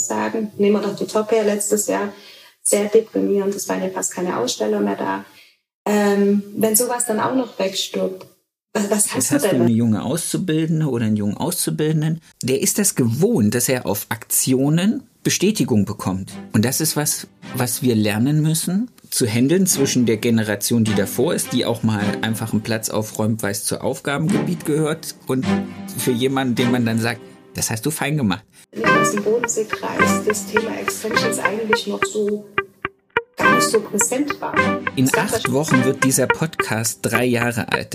sagen. Nehmen wir doch die Top her letztes Jahr. Sehr deprimierend, es waren ja fast keine Aussteller mehr da. Ähm, wenn sowas dann auch noch wegstirbt, was, was hast, hast du denn? Eine junge Auszubildende oder einen jungen Auszubildenden, der ist das gewohnt, dass er auf Aktionen Bestätigung bekommt. Und das ist was, was wir lernen müssen, zu handeln zwischen der Generation, die davor ist, die auch mal einfach einen Platz aufräumt, weil es zu Aufgabengebiet gehört, und für jemanden, dem man dann sagt, das hast du fein gemacht. In diesem Bodenseekreis das Thema Extensions eigentlich noch so gar nicht so präsent war. In acht Wochen wird dieser Podcast drei Jahre alt.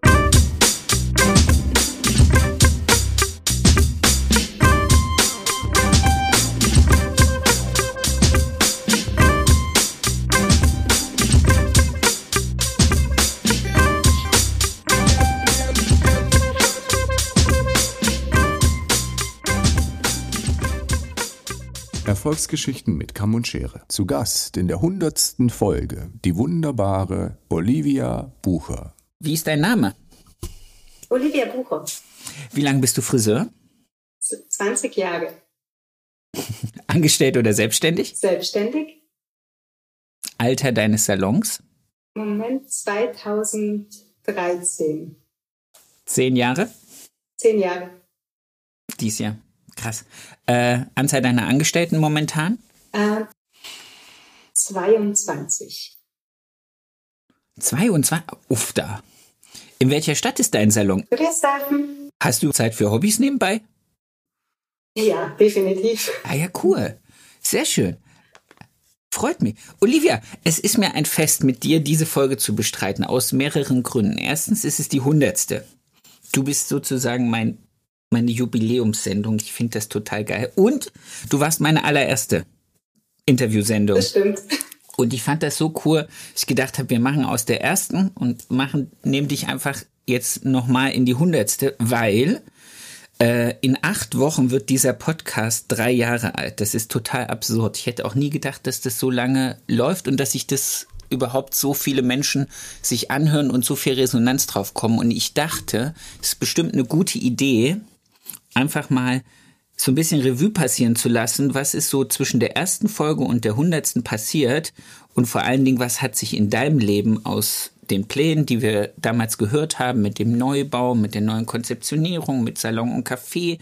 Erfolgsgeschichten mit Kamm und Schere. Zu Gast in der hundertsten Folge die wunderbare Olivia Bucher. Wie ist dein Name? Olivia Bucher. Wie lange bist du Friseur? 20 Jahre. Angestellt oder selbstständig? Selbstständig. Alter deines Salons? Moment 2013. Zehn Jahre? Zehn Jahre. Dies Jahr. Krass. Äh, Anzahl deiner Angestellten momentan? Äh, 22. 22? Uff, da. In welcher Stadt ist dein Salon? Friedrichshafen. Hast du Zeit für Hobbys nebenbei? Ja, definitiv. Ah ja, cool. Sehr schön. Freut mich. Olivia, es ist mir ein Fest, mit dir diese Folge zu bestreiten, aus mehreren Gründen. Erstens ist es die hundertste. Du bist sozusagen mein meine Jubiläumssendung. Ich finde das total geil. Und du warst meine allererste Interviewsendung. Das stimmt. Und ich fand das so cool, dass ich gedacht habe, wir machen aus der ersten und machen, nehmen dich einfach jetzt nochmal in die hundertste, weil äh, in acht Wochen wird dieser Podcast drei Jahre alt. Das ist total absurd. Ich hätte auch nie gedacht, dass das so lange läuft und dass ich das überhaupt so viele Menschen sich anhören und so viel Resonanz drauf kommen. Und ich dachte, es ist bestimmt eine gute Idee, einfach mal so ein bisschen Revue passieren zu lassen, was ist so zwischen der ersten Folge und der hundertsten passiert und vor allen Dingen, was hat sich in deinem Leben aus den Plänen, die wir damals gehört haben, mit dem Neubau, mit der neuen Konzeptionierung, mit Salon und Café,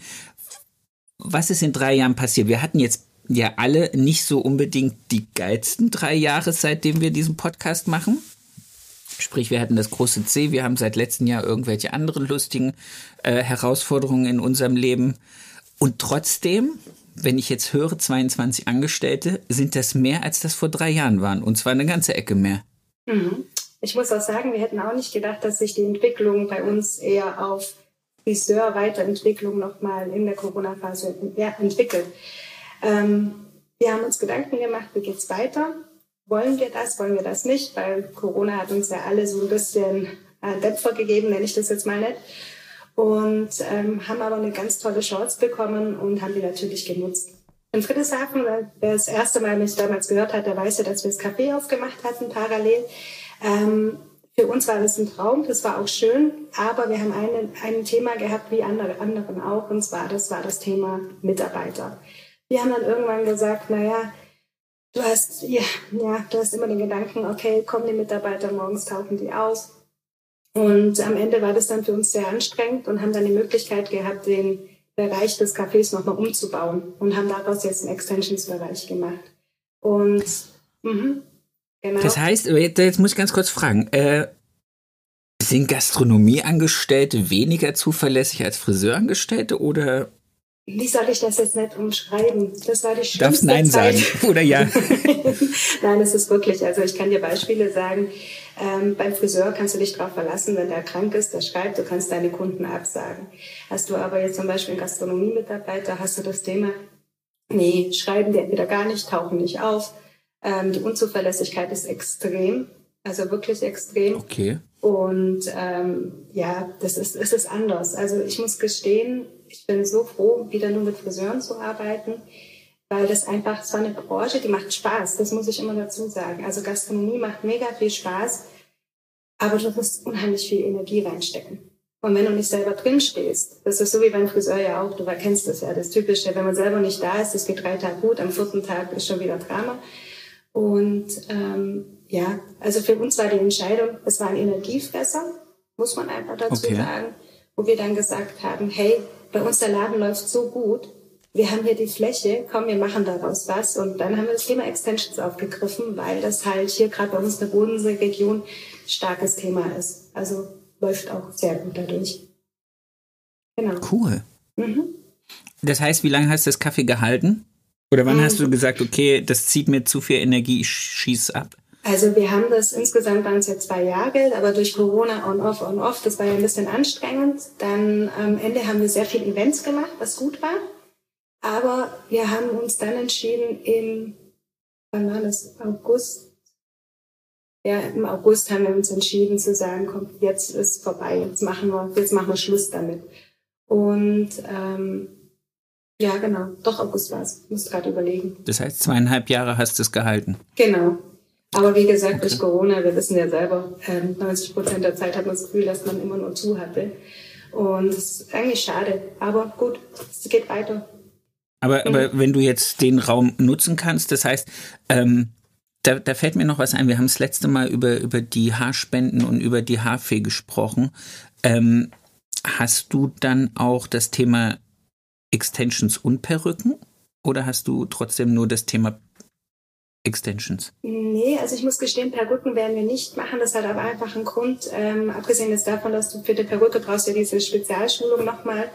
was ist in drei Jahren passiert? Wir hatten jetzt ja alle nicht so unbedingt die geilsten drei Jahre, seitdem wir diesen Podcast machen. Sprich, wir hatten das große C, wir haben seit letztem Jahr irgendwelche anderen lustigen äh, Herausforderungen in unserem Leben. Und trotzdem, wenn ich jetzt höre, 22 Angestellte, sind das mehr, als das vor drei Jahren waren. Und zwar eine ganze Ecke mehr. Mhm. Ich muss auch sagen, wir hätten auch nicht gedacht, dass sich die Entwicklung bei uns eher auf Friseur-Weiterentwicklung nochmal in der Corona-Phase entwickelt. Ähm, wir haben uns Gedanken gemacht, wie geht's weiter? Wollen wir das, wollen wir das nicht, weil Corona hat uns ja alle so ein bisschen äh, Dämpfer gegeben, nenne ich das jetzt mal nicht. Und ähm, haben aber eine ganz tolle Chance bekommen und haben die natürlich genutzt. In Friedrichshafen, wer das erste Mal mich damals gehört hat, der weiß ja, dass wir das Café aufgemacht hatten parallel. Ähm, für uns war das ein Traum, das war auch schön, aber wir haben eine, ein Thema gehabt, wie andere anderen auch, und zwar das war das Thema Mitarbeiter. Wir haben dann irgendwann gesagt, naja, du hast, ja, ja, du hast immer den Gedanken, okay, kommen die Mitarbeiter morgens, tauchen die aus. Und am Ende war das dann für uns sehr anstrengend und haben dann die Möglichkeit gehabt, den Bereich des Cafés nochmal umzubauen und haben daraus jetzt einen Extensions-Bereich gemacht. Und mh, genau. Das heißt, jetzt muss ich ganz kurz fragen, äh, sind Gastronomieangestellte weniger zuverlässig als Friseurangestellte oder wie soll ich das jetzt nicht umschreiben? Das war die schlimmste Darfst Nein Zeit. sagen, oder ja? Nein, es ist wirklich, also ich kann dir Beispiele sagen. Ähm, beim Friseur kannst du dich darauf verlassen, wenn der krank ist, der schreibt, du kannst deine Kunden absagen. Hast du aber jetzt zum Beispiel einen Gastronomiemitarbeiter, hast du das Thema, nee, schreiben die entweder gar nicht, tauchen nicht auf. Ähm, die Unzuverlässigkeit ist extrem, also wirklich extrem. Okay. Und ähm, ja, das ist, es ist anders. Also ich muss gestehen, ich bin so froh, wieder nur mit Friseuren zu arbeiten, weil das einfach so eine Branche, die macht Spaß. Das muss ich immer dazu sagen. Also Gastronomie macht mega viel Spaß, aber du musst unheimlich viel Energie reinstecken. Und wenn du nicht selber drin stehst, das ist so wie beim Friseur ja auch, du kennst das ja, das Typische, wenn man selber nicht da ist, das geht drei Tage gut, am vierten Tag ist schon wieder Drama. Und ähm, ja, also für uns war die Entscheidung, es war ein Energiefresser, muss man einfach dazu okay. sagen, wo wir dann gesagt haben, hey, bei uns der Laden läuft so gut, wir haben hier die Fläche, komm, wir machen daraus was. Und dann haben wir das Thema Extensions aufgegriffen, weil das halt hier gerade bei uns in der Bodensee-Region starkes Thema ist. Also läuft auch sehr gut dadurch. Genau. Cool. Mhm. Das heißt, wie lange hast du das Kaffee gehalten? Oder wann mhm. hast du gesagt, okay, das zieht mir zu viel Energie, ich schieß ab? Also wir haben das insgesamt waren es ja zwei Jahre, aber durch Corona on off on off, das war ja ein bisschen anstrengend. Dann am Ende haben wir sehr viele Events gemacht, was gut war. Aber wir haben uns dann entschieden im, wann war das, August, ja, im August haben wir uns entschieden zu sagen, komm, jetzt ist vorbei, jetzt machen wir, jetzt machen wir Schluss damit. Und ähm, ja, genau, doch August war es. Muss gerade überlegen. Das heißt, zweieinhalb Jahre hast du es gehalten. Genau. Aber wie gesagt, okay. durch Corona, wir wissen ja selber, ähm, 90 Prozent der Zeit hat man das Gefühl, dass man immer nur zu hatte. Und das ist eigentlich schade. Aber gut, es geht weiter. Aber, mhm. aber wenn du jetzt den Raum nutzen kannst, das heißt, ähm, da, da fällt mir noch was ein. Wir haben das letzte Mal über, über die Haarspenden und über die Haarfee gesprochen. Ähm, hast du dann auch das Thema Extensions und Perücken? Oder hast du trotzdem nur das Thema Extensions? Nee, also ich muss gestehen, Perücken werden wir nicht machen. Das hat aber einfach einen Grund. Ähm, abgesehen jetzt davon, dass du für die Perücke brauchst ja diese Spezialschulung nochmal.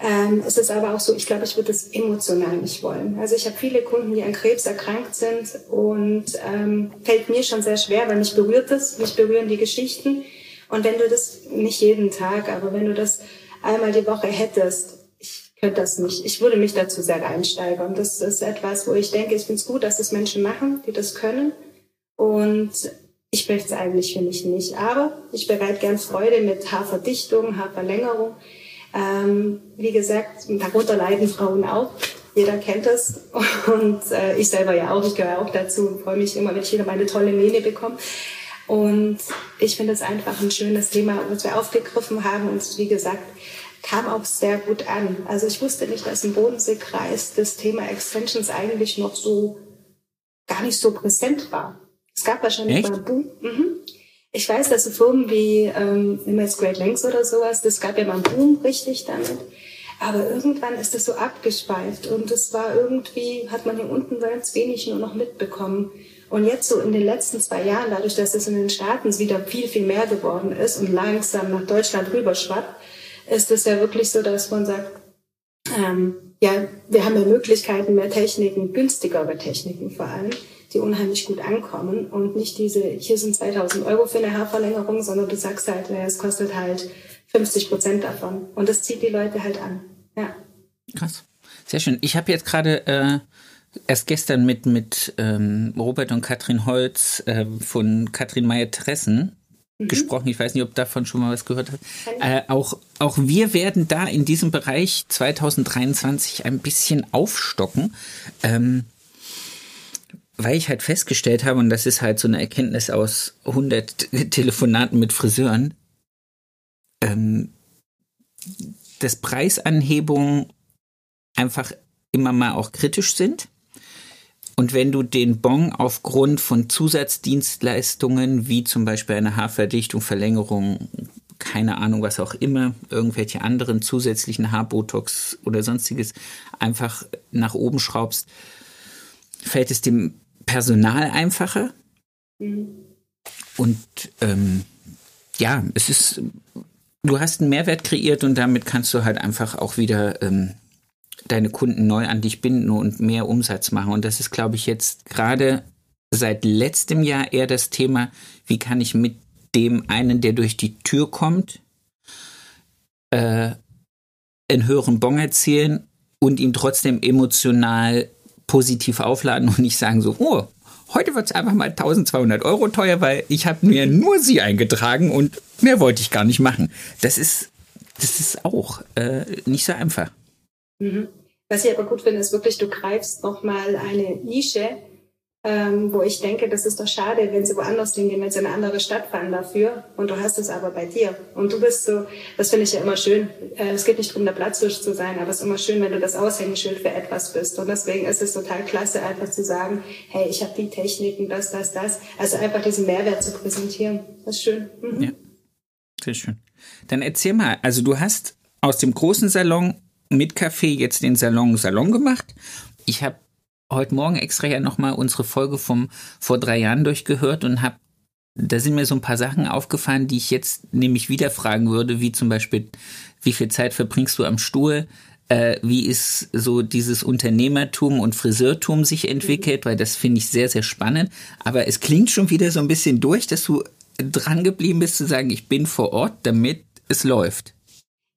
Ähm, es ist aber auch so, ich glaube, ich würde es emotional nicht wollen. Also ich habe viele Kunden, die an Krebs erkrankt sind und ähm, fällt mir schon sehr schwer, weil mich berührt es, mich berühren die Geschichten. Und wenn du das nicht jeden Tag, aber wenn du das einmal die Woche hättest, könnte das nicht. Ich würde mich dazu sehr reinsteigern. Das ist etwas, wo ich denke, ich finde es gut, dass das Menschen machen, die das können. Und ich möchte es eigentlich für mich nicht. Aber ich bereite gern Freude mit Haarverdichtung, Haarverlängerung. Ähm, wie gesagt, darunter leiden Frauen auch. Jeder kennt es. Und äh, ich selber ja auch. Ich gehöre auch dazu und freue mich immer, wenn ich wieder meine tolle Mähne bekomme. Und ich finde es einfach ein schönes Thema, was wir aufgegriffen haben. Und wie gesagt, kam auch sehr gut an. Also ich wusste nicht, dass im Bodenseekreis das Thema Extensions eigentlich noch so gar nicht so präsent war. Es gab wahrscheinlich mal Boom. Mhm. Ich weiß, dass so Firmen wie ähm, jetzt Great Lengths oder sowas, das gab ja mal einen Boom richtig damit. Aber irgendwann ist das so abgeschweift und es war irgendwie, hat man hier unten ganz wenig nur noch mitbekommen. Und jetzt so in den letzten zwei Jahren, dadurch, dass es in den Staaten wieder viel, viel mehr geworden ist und langsam nach Deutschland rüberschwappt, ist es ja wirklich so, dass man sagt, ähm, ja, wir haben ja Möglichkeiten, mehr Techniken, günstigere Techniken vor allem, die unheimlich gut ankommen und nicht diese, hier sind 2000 Euro für eine Haarverlängerung, sondern du sagst halt, naja, es kostet halt 50 Prozent davon und das zieht die Leute halt an. Ja. Krass. Sehr schön. Ich habe jetzt gerade äh, erst gestern mit, mit ähm, Robert und Katrin Holz äh, von Katrin Meyer-Tressen mhm. gesprochen. Ich weiß nicht, ob davon schon mal was gehört hat. Äh, auch, auch wir werden da in diesem Bereich 2023 ein bisschen aufstocken. Ähm, weil ich halt festgestellt habe, und das ist halt so eine Erkenntnis aus 100 Telefonaten mit Friseuren, ähm, dass Preisanhebungen einfach immer mal auch kritisch sind. Und wenn du den Bon aufgrund von Zusatzdienstleistungen, wie zum Beispiel eine Haarverdichtung, Verlängerung, keine Ahnung, was auch immer, irgendwelche anderen zusätzlichen Haarbotox oder sonstiges einfach nach oben schraubst, fällt es dem Personal einfacher. Mhm. Und ähm, ja, es ist, du hast einen Mehrwert kreiert und damit kannst du halt einfach auch wieder ähm, deine Kunden neu an dich binden und mehr Umsatz machen. Und das ist, glaube ich, jetzt gerade seit letztem Jahr eher das Thema, wie kann ich mit dem einen, der durch die Tür kommt, äh, einen höheren Bon erzielen und ihn trotzdem emotional positiv aufladen und nicht sagen so, oh, heute wird es einfach mal 1200 Euro teuer, weil ich habe mir nur sie eingetragen und mehr wollte ich gar nicht machen. Das ist, das ist auch äh, nicht so einfach. Mhm. Was ich aber gut finde, ist wirklich, du greifst nochmal eine Nische, ähm, wo ich denke, das ist doch schade, wenn sie woanders hingehen, wenn sie in eine andere Stadt fahren dafür und du hast es aber bei dir. Und du bist so, das finde ich ja immer schön. Äh, es geht nicht darum, der Platzhirsch zu sein, aber es ist immer schön, wenn du das Aushängeschild für etwas bist. Und deswegen ist es total klasse, einfach zu sagen, hey, ich habe die Techniken, das, das, das. Also einfach diesen Mehrwert zu präsentieren. Das ist schön. Mhm. Ja, sehr schön. Dann erzähl mal, also du hast aus dem großen Salon mit Kaffee jetzt den Salon Salon gemacht. Ich habe heute Morgen extra ja nochmal unsere Folge vom vor drei Jahren durchgehört und habe da sind mir so ein paar Sachen aufgefallen, die ich jetzt nämlich wieder fragen würde, wie zum Beispiel, wie viel Zeit verbringst du am Stuhl? Äh, wie ist so dieses Unternehmertum und Friseurtum sich entwickelt, weil das finde ich sehr, sehr spannend. Aber es klingt schon wieder so ein bisschen durch, dass du dran geblieben bist zu sagen, ich bin vor Ort, damit es läuft.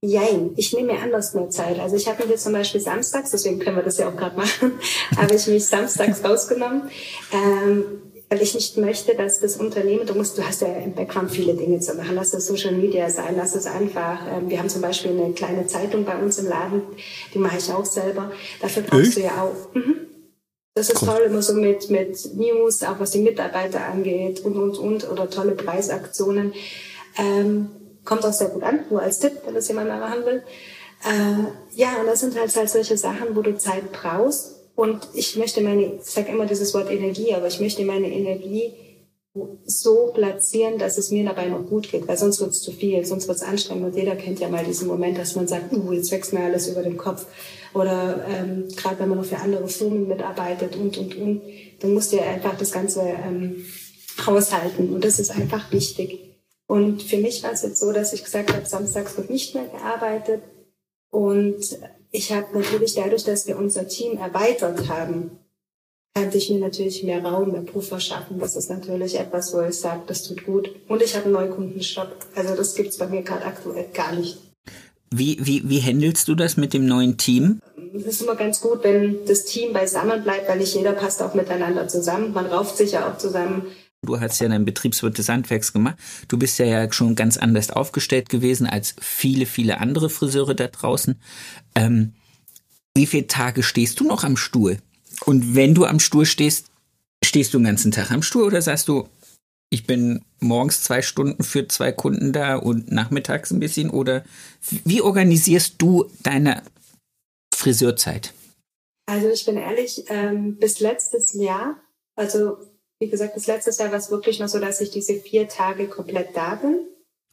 Jein, ich nehme mir anders mehr Zeit. Also ich habe mir jetzt zum Beispiel samstags, deswegen können wir das ja auch gerade machen, habe ich mich samstags rausgenommen, ähm, weil ich nicht möchte, dass das Unternehmen, du musst, du hast ja im Background viele Dinge zu machen, lass das Social Media sein, lass es einfach. Ähm, wir haben zum Beispiel eine kleine Zeitung bei uns im Laden, die mache ich auch selber. Dafür brauchst du ja auch. Mhm. Das ist toll, immer so mit, mit News, auch was die Mitarbeiter angeht und, und, und, oder tolle Preisaktionen. Ähm, kommt auch sehr gut an, nur als Tipp, wenn das jemand mal machen will. Äh, ja, und das sind halt, halt solche Sachen, wo du Zeit brauchst. Und ich möchte meine, ich sage immer dieses Wort Energie, aber ich möchte meine Energie so platzieren, dass es mir dabei noch gut geht, weil sonst wird es zu viel, sonst wird es anstrengend. Und jeder kennt ja mal diesen Moment, dass man sagt, uh, jetzt wächst mir alles über den Kopf. Oder ähm, gerade wenn man noch für andere Firmen mitarbeitet und, und, und, dann musst du ja einfach das Ganze ähm, haushalten. Und das ist einfach wichtig. Und für mich war es jetzt so, dass ich gesagt habe, samstags wird nicht mehr gearbeitet. Und ich habe natürlich dadurch, dass wir unser Team erweitert haben, konnte ich mir natürlich mehr Raum, mehr Puffer schaffen. Das ist natürlich etwas, wo ich sage, das tut gut. Und ich habe einen Neukundenstopp. Also das gibt's bei mir gerade aktuell gar nicht. Wie, wie, wie handelst du das mit dem neuen Team? Es ist immer ganz gut, wenn das Team beisammen bleibt, weil nicht jeder passt auch miteinander zusammen. Man rauft sich ja auch zusammen. Du hast ja deinen Betriebswirt des Handwerks gemacht. Du bist ja, ja schon ganz anders aufgestellt gewesen als viele, viele andere Friseure da draußen. Ähm, wie viele Tage stehst du noch am Stuhl? Und wenn du am Stuhl stehst, stehst du den ganzen Tag am Stuhl oder sagst du, ich bin morgens zwei Stunden für zwei Kunden da und nachmittags ein bisschen? Oder wie organisierst du deine Friseurzeit? Also ich bin ehrlich, ähm, bis letztes Jahr, also wie gesagt, das letzte Jahr war es wirklich noch so, dass ich diese vier Tage komplett da bin.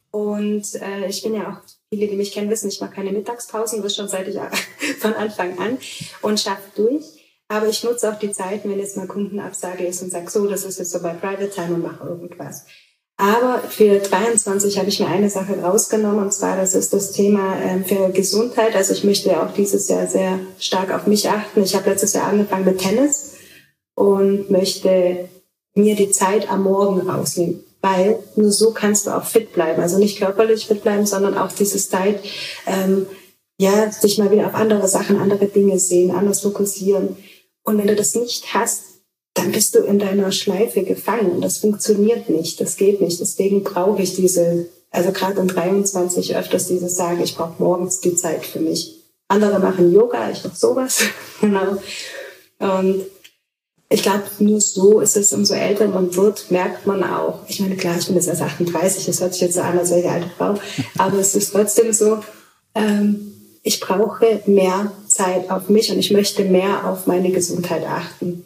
Und äh, ich bin ja auch, viele, die mich kennen, wissen, ich mache keine Mittagspausen, das schon seit ich von Anfang an und schaffe durch. Aber ich nutze auch die Zeit, wenn jetzt mal Kundenabsage ist und sage, so, das ist jetzt so bei Private Time und mache irgendwas. Aber für 23 habe ich mir eine Sache rausgenommen und zwar, das ist das Thema ähm, für Gesundheit. Also ich möchte ja auch dieses Jahr sehr stark auf mich achten. Ich habe letztes Jahr angefangen mit Tennis und möchte mir die Zeit am Morgen rausnehmen. Weil nur so kannst du auch fit bleiben. Also nicht körperlich fit bleiben, sondern auch dieses Zeit, ähm, ja, sich mal wieder auf andere Sachen, andere Dinge sehen, anders fokussieren. Und wenn du das nicht hast, dann bist du in deiner Schleife gefangen. Und das funktioniert nicht, das geht nicht. Deswegen brauche ich diese, also gerade um 23 öfters dieses Sagen, ich brauche morgens die Zeit für mich. Andere machen Yoga, ich mache sowas. genau. Und ich glaube, nur so ist es, umso älter man wird, merkt man auch. Ich meine, klar, ich bin jetzt erst 38, das hört sich jetzt so an, als wäre ich eine alte Frau. Aber es ist trotzdem so, ähm, ich brauche mehr Zeit auf mich und ich möchte mehr auf meine Gesundheit achten.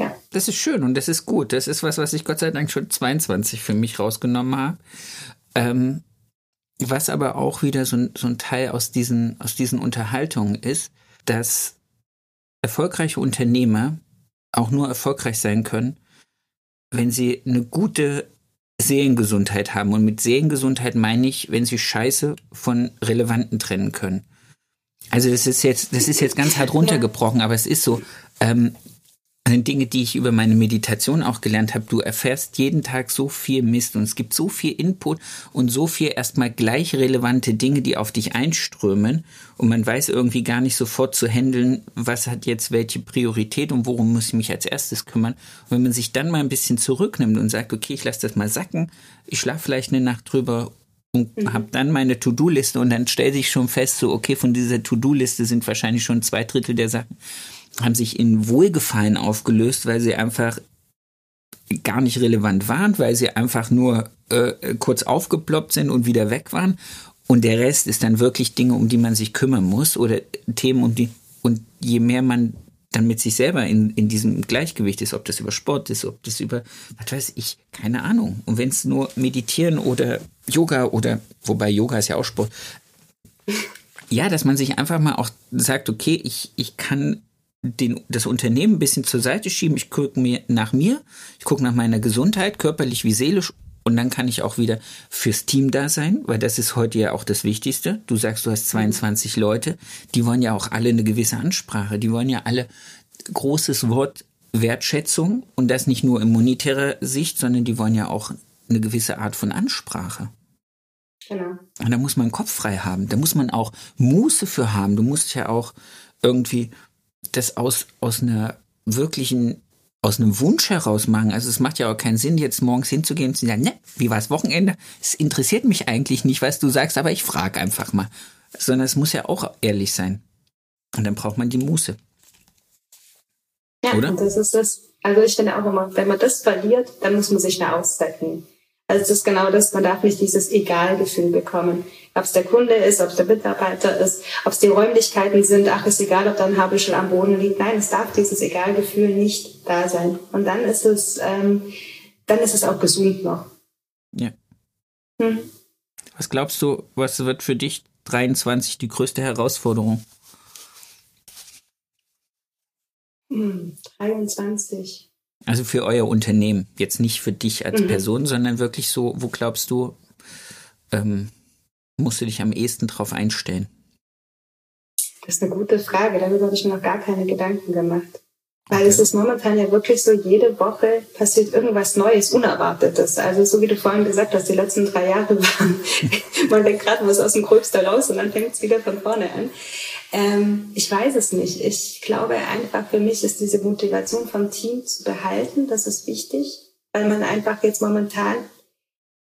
Ja. Das ist schön und das ist gut. Das ist was, was ich Gott sei Dank schon 22 für mich rausgenommen habe. Ähm, was aber auch wieder so ein, so ein Teil aus diesen, aus diesen Unterhaltungen ist, dass erfolgreiche Unternehmer auch nur erfolgreich sein können, wenn sie eine gute Seelengesundheit haben. Und mit Seelengesundheit meine ich, wenn sie Scheiße von Relevanten trennen können. Also das ist jetzt, das ist jetzt ganz hart runtergebrochen, aber es ist so. Ähm, Dinge, die ich über meine Meditation auch gelernt habe. Du erfährst jeden Tag so viel Mist und es gibt so viel Input und so viel erstmal gleich relevante Dinge, die auf dich einströmen und man weiß irgendwie gar nicht sofort zu handeln, was hat jetzt welche Priorität und worum muss ich mich als erstes kümmern. Und wenn man sich dann mal ein bisschen zurücknimmt und sagt, okay, ich lasse das mal sacken, ich schlafe vielleicht eine Nacht drüber und mhm. habe dann meine To-Do-Liste und dann stellt sich schon fest, so okay, von dieser To-Do-Liste sind wahrscheinlich schon zwei Drittel der Sachen haben sich in Wohlgefallen aufgelöst, weil sie einfach gar nicht relevant waren, weil sie einfach nur äh, kurz aufgeploppt sind und wieder weg waren. Und der Rest ist dann wirklich Dinge, um die man sich kümmern muss oder Themen, um die. Und je mehr man dann mit sich selber in, in diesem Gleichgewicht ist, ob das über Sport ist, ob das über, was weiß ich, keine Ahnung. Und wenn es nur Meditieren oder Yoga oder, wobei Yoga ist ja auch Sport, ja, dass man sich einfach mal auch sagt, okay, ich, ich kann den, das Unternehmen ein bisschen zur Seite schieben. Ich gucke mir nach mir, ich gucke nach meiner Gesundheit, körperlich wie seelisch. Und dann kann ich auch wieder fürs Team da sein, weil das ist heute ja auch das Wichtigste. Du sagst, du hast 22 Leute, die wollen ja auch alle eine gewisse Ansprache, die wollen ja alle großes Wort Wertschätzung und das nicht nur in monetärer Sicht, sondern die wollen ja auch eine gewisse Art von Ansprache. Genau. Und da muss man Kopf frei haben. Da muss man auch Muße für haben. Du musst ja auch irgendwie das aus, aus einer wirklichen, aus einem Wunsch heraus machen. Also es macht ja auch keinen Sinn, jetzt morgens hinzugehen und zu sagen, ne, wie war das Wochenende? Es interessiert mich eigentlich nicht, was du sagst, aber ich frage einfach mal. Sondern es muss ja auch ehrlich sein. Und dann braucht man die Muße. Ja, Oder? das ist das. Also ich finde auch immer, wenn man das verliert, dann muss man sich eine Auszeit nehmen. Also es ist genau das, man darf nicht dieses Egalgefühl bekommen. Ob es der Kunde ist, ob es der Mitarbeiter ist, ob es die Räumlichkeiten sind, ach, ist egal, ob da ein Haarbüschel am Boden liegt. Nein, es darf dieses Egalgefühl nicht da sein. Und dann ist es, ähm, dann ist es auch gesund noch. Ja. Hm. Was glaubst du, was wird für dich 23 die größte Herausforderung? Hm, 23. Also für euer Unternehmen, jetzt nicht für dich als mhm. Person, sondern wirklich so, wo glaubst du, ähm, musst du dich am ehesten drauf einstellen? Das ist eine gute Frage, darüber habe ich mir noch gar keine Gedanken gemacht. Weil okay. es ist momentan ja wirklich so, jede Woche passiert irgendwas Neues, Unerwartetes. Also so wie du vorhin gesagt hast, die letzten drei Jahre waren, man denkt gerade was aus dem Gröbsten raus und dann fängt es wieder von vorne an. Ähm, ich weiß es nicht. Ich glaube einfach, für mich ist diese Motivation vom Team zu behalten, das ist wichtig, weil man einfach jetzt momentan,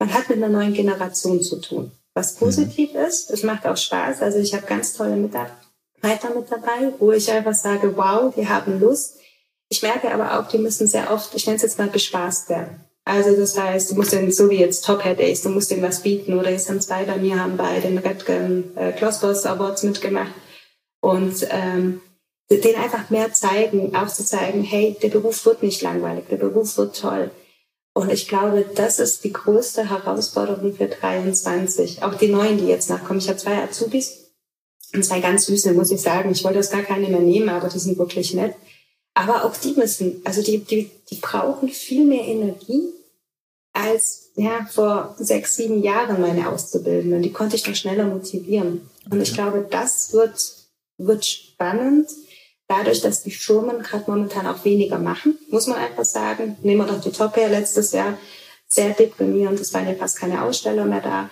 man hat mit einer neuen Generation zu tun, was positiv mhm. ist. Es macht auch Spaß. Also ich habe ganz tolle Mitarbeiter mit dabei, wo ich einfach sage, wow, die haben Lust. Ich merke aber auch, die müssen sehr oft, ich nenne es jetzt mal, bespaßt werden. Also das heißt, du musst den, so wie jetzt Top Hair Days, du musst denen was bieten. Oder jetzt haben zwei bei mir, haben bei den Red äh, Klossboss Awards mitgemacht und ähm, den einfach mehr zeigen, auch zu zeigen, hey, der Beruf wird nicht langweilig, der Beruf wird toll. Und ich glaube, das ist die größte Herausforderung für 23. Auch die Neuen, die jetzt nachkommen. Ich habe zwei Azubis und zwei ganz süße, muss ich sagen. Ich wollte das gar keine mehr nehmen, aber die sind wirklich nett. Aber auch die müssen, also die, die, die brauchen viel mehr Energie als ja, vor sechs, sieben Jahren meine Auszubildenden. Die konnte ich noch schneller motivieren. Und ich glaube, das wird wird spannend. Dadurch, dass die Firmen gerade momentan auch weniger machen, muss man einfach sagen. Nehmen wir doch die Top Air letztes Jahr. Sehr deprimierend. Es waren ja fast keine Aussteller mehr da.